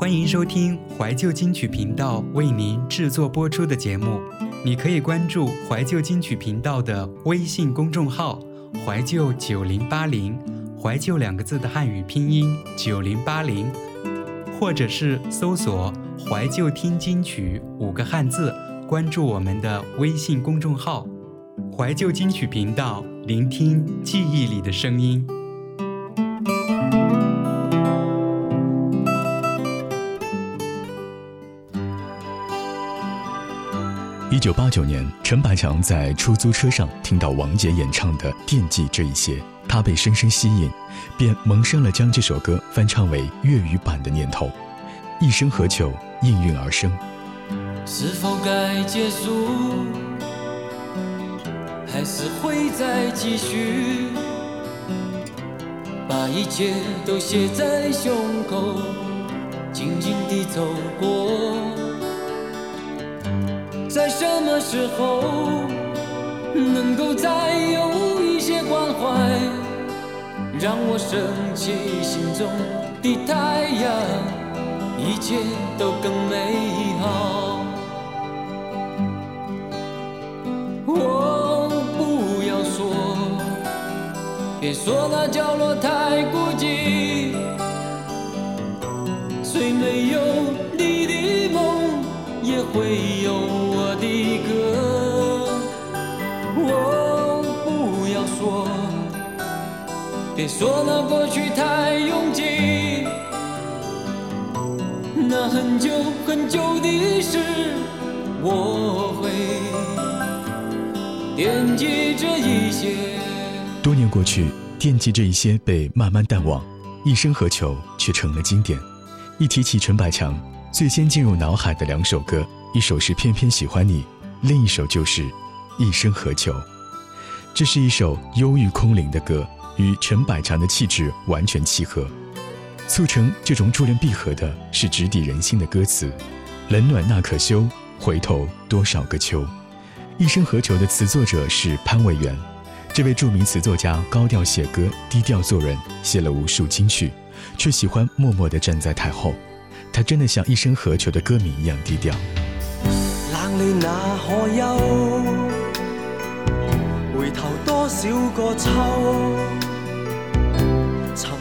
欢迎收听怀旧金曲频道为您制作播出的节目。你可以关注怀旧金曲频道的微信公众号“怀旧九零八零”，“怀旧”两个字的汉语拼音“九零八零”，或者是搜索“怀旧听金曲”五个汉字，关注我们的微信公众号“怀旧金曲频道”，聆听记忆里的声音。一九八九年，陈百强在出租车上听到王杰演唱的《惦记这一些》，他被深深吸引，便萌生了将这首歌翻唱为粤语版的念头，《一生何求》应运而生。是否该结束，还是会再继续？把一切都写在胸口，静静地走过。在什么时候能够再有一些关怀，让我升起心中的太阳，一切都更美好。我不要说，别说那角落太孤寂，虽没有你的梦，也会。说那那过去太拥挤，很很久久的事，我会惦记着一些。多年过去，惦记着一些被慢慢淡忘。一生何求，却成了经典。一提起陈百强，最先进入脑海的两首歌，一首是《偏偏喜欢你》，另一首就是《一生何求》。这是一首忧郁空灵的歌。与陈百祥的气质完全契合，促成这种珠联璧合的是直抵人心的歌词。冷暖那可休，回头多少个秋？一生何求的词作者是潘伟元，这位著名词作家高调写歌，低调做人，写了无数金曲，却喜欢默默的站在台后。他真的像一生何求的歌迷一样低调。冷暖那可休，回头多少个秋？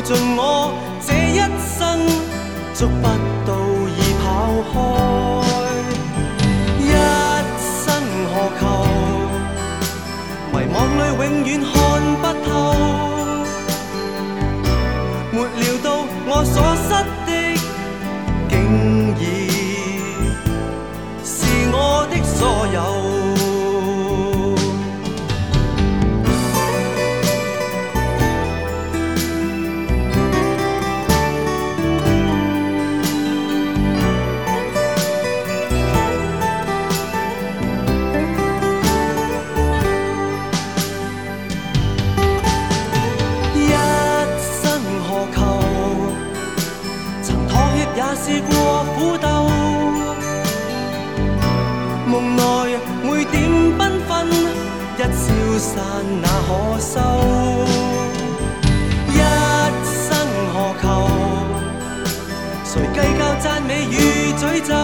耗尽我这一生，捉不到已跑开。一生何求？迷惘里永远看不透。試過苦鬥，夢內每點繽紛，一消散那可收？一生何求？誰計較讚美與詛咒？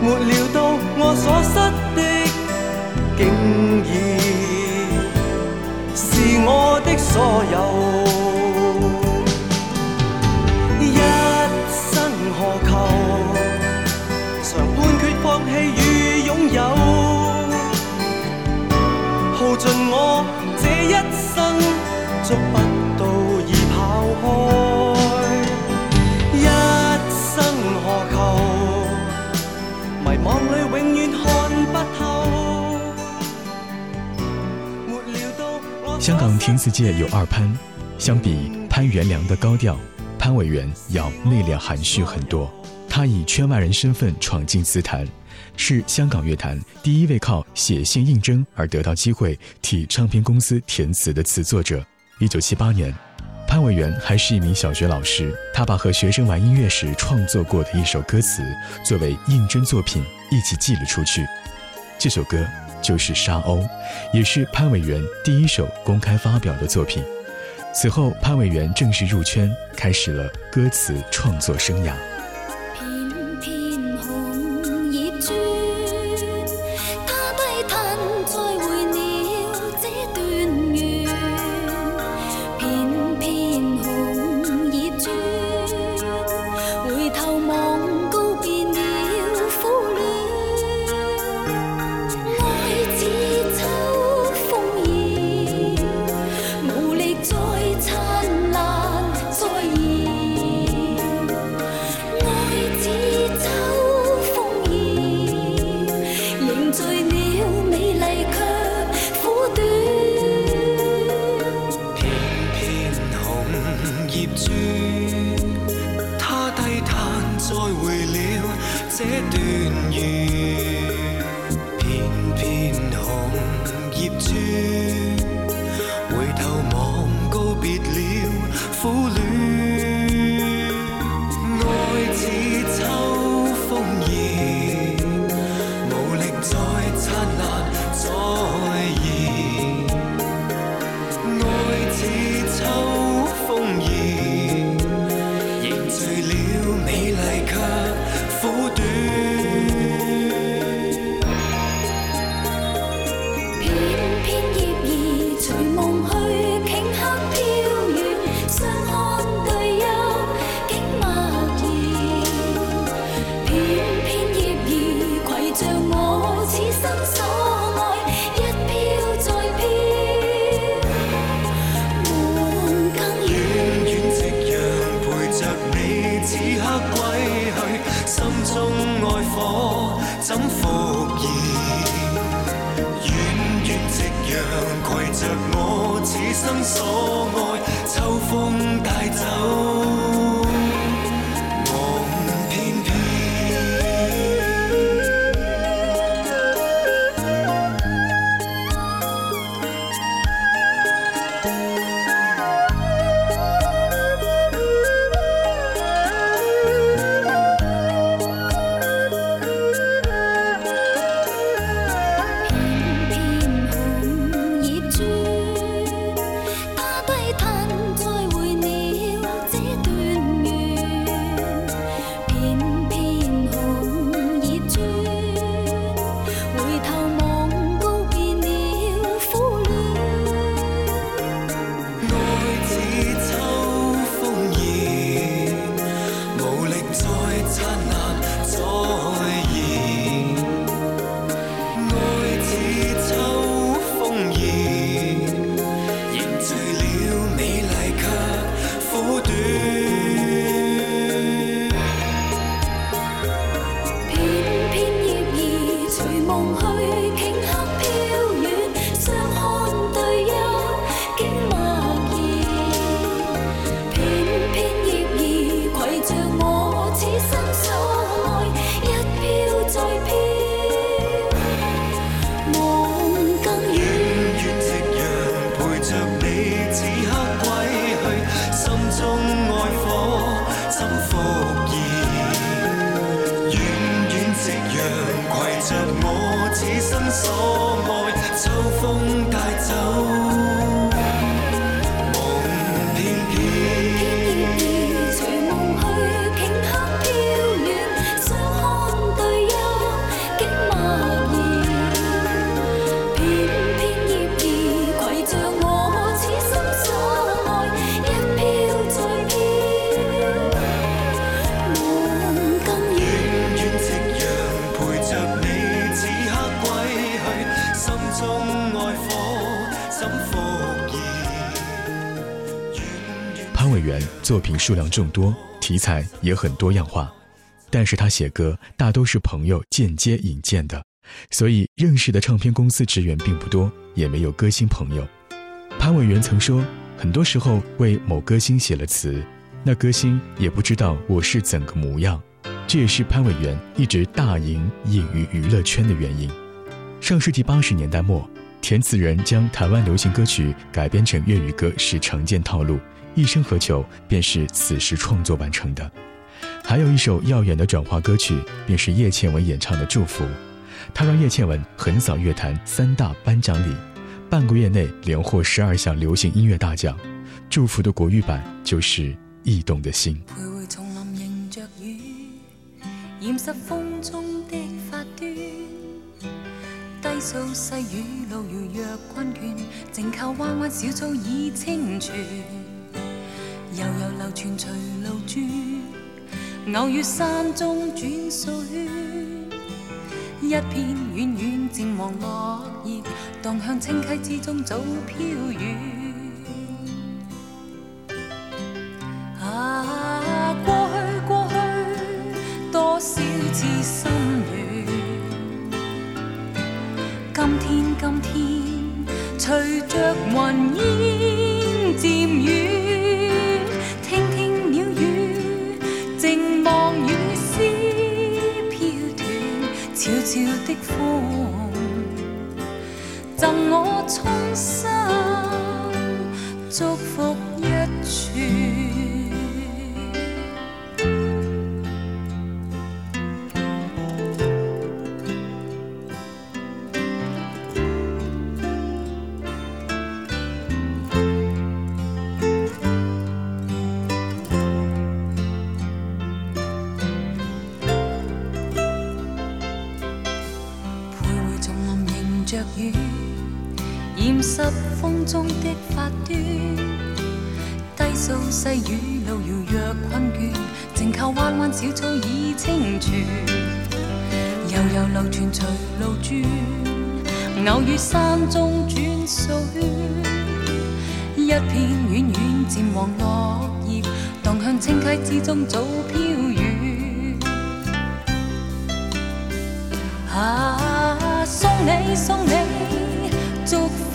沒料到我所失的，竟已是我的所有。不不到已开，一生何求？迷里永远看透。香港填词界有二潘，相比潘元良的高调，潘委员要内敛含蓄很多。他以圈外人身份闯进词坛，是香港乐坛第一位靠写信应征而得到机会替唱片公司填词的词作者。一九七八年，潘伟元还是一名小学老师，他把和学生玩音乐时创作过的一首歌词作为应征作品一起寄了出去。这首歌就是《沙鸥》，也是潘伟元第一首公开发表的作品。此后，潘伟元正式入圈，开始了歌词创作生涯。这段缘，片片红叶转。数量众多，题材也很多样化，但是他写歌大都是朋友间接引荐的，所以认识的唱片公司职员并不多，也没有歌星朋友。潘伟元曾说，很多时候为某歌星写了词，那歌星也不知道我是怎个模样，这也是潘伟元一直大隐隐于娱乐圈的原因。上世纪八十年代末，填词人将台湾流行歌曲改编成粤语歌是常见套路。一生何求便是此时创作完成的还有一首耀眼的转化歌曲便是叶倩文演唱的祝福她让叶倩文横扫乐坛三大颁奖礼半个月内连获十二项流行音乐大奖祝福的国语版就是驿动的心徘徊丛林迎着雨染湿风中的发端低诉细雨路如若困倦静靠湾湾小草已清泉全随路转，偶遇山中转水，一片远远渐望落叶，荡向清溪之中早飘远。中的发端，低诉细雨路遥若困倦，静靠弯弯小草倚清泉，悠悠流泉随路转，偶遇山中转数圈。一片软软渐黄落叶，荡向青溪之中早飘远。啊，送你送你。祝福。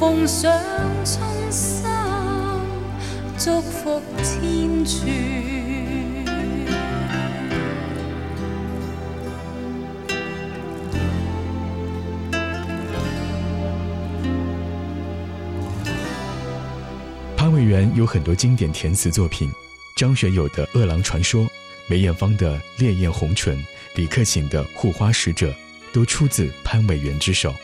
奉上心祝福潘伟元有很多经典填词作品，张学友的《饿狼传说》，梅艳芳的《烈焰红唇》，李克勤的《护花使者》，都出自潘伟元之手。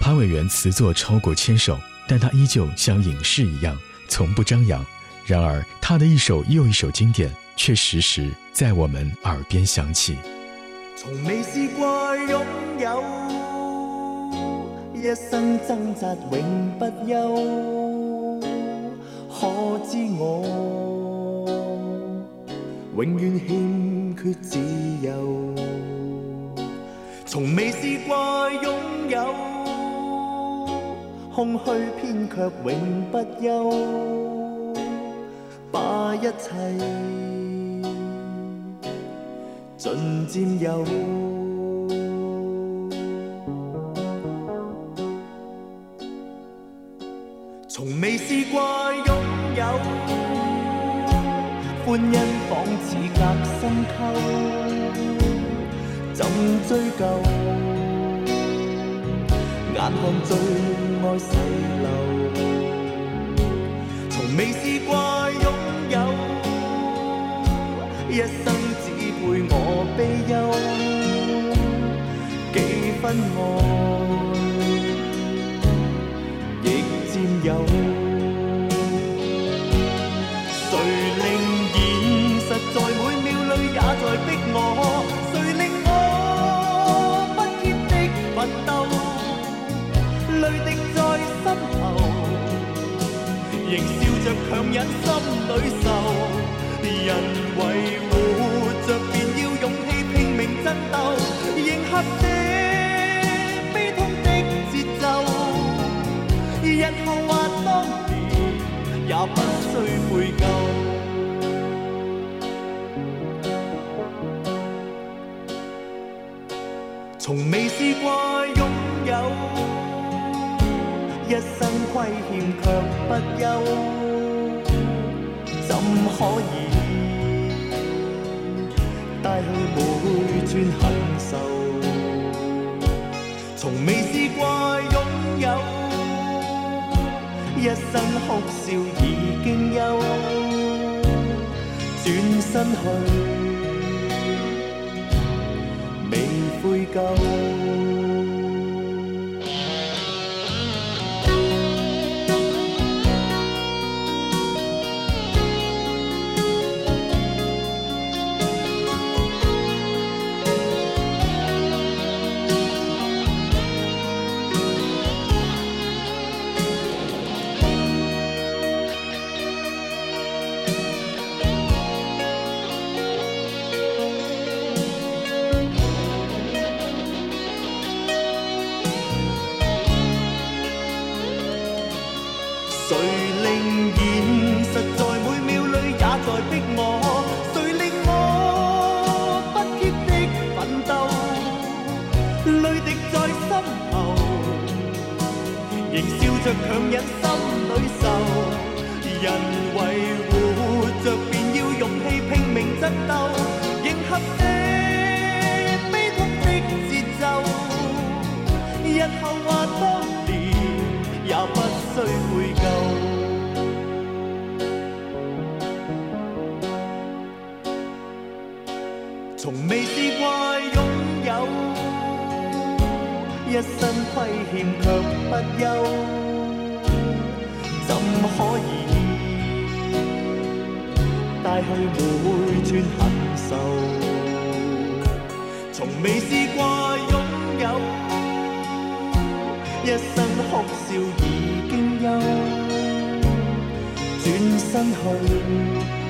潘伟元词作超过千首，但他依旧像隐士一样，从不张扬。然而，他的一首又一首经典，却时时在我们耳边响起。从未试过拥有，一生挣扎永不休。可知我永远欠缺自由。从未试过拥有。空虚偏却永不休，把一切尽占有。从未试过拥有，欢欣仿似夹心沟，怎追究？眼看最爱细流，从未试过拥有，一生只配我悲忧，几分爱，亦占有。忍心里受。人為活着，便要勇氣拼命爭鬥，迎合这悲痛的節奏。日後或當年，也不需悔疚。從未試過擁有，一生虧欠卻不休。怎可以带去每寸恨愁？从未试过拥有，一身哭笑已经休。转身去，未悔疚。身去。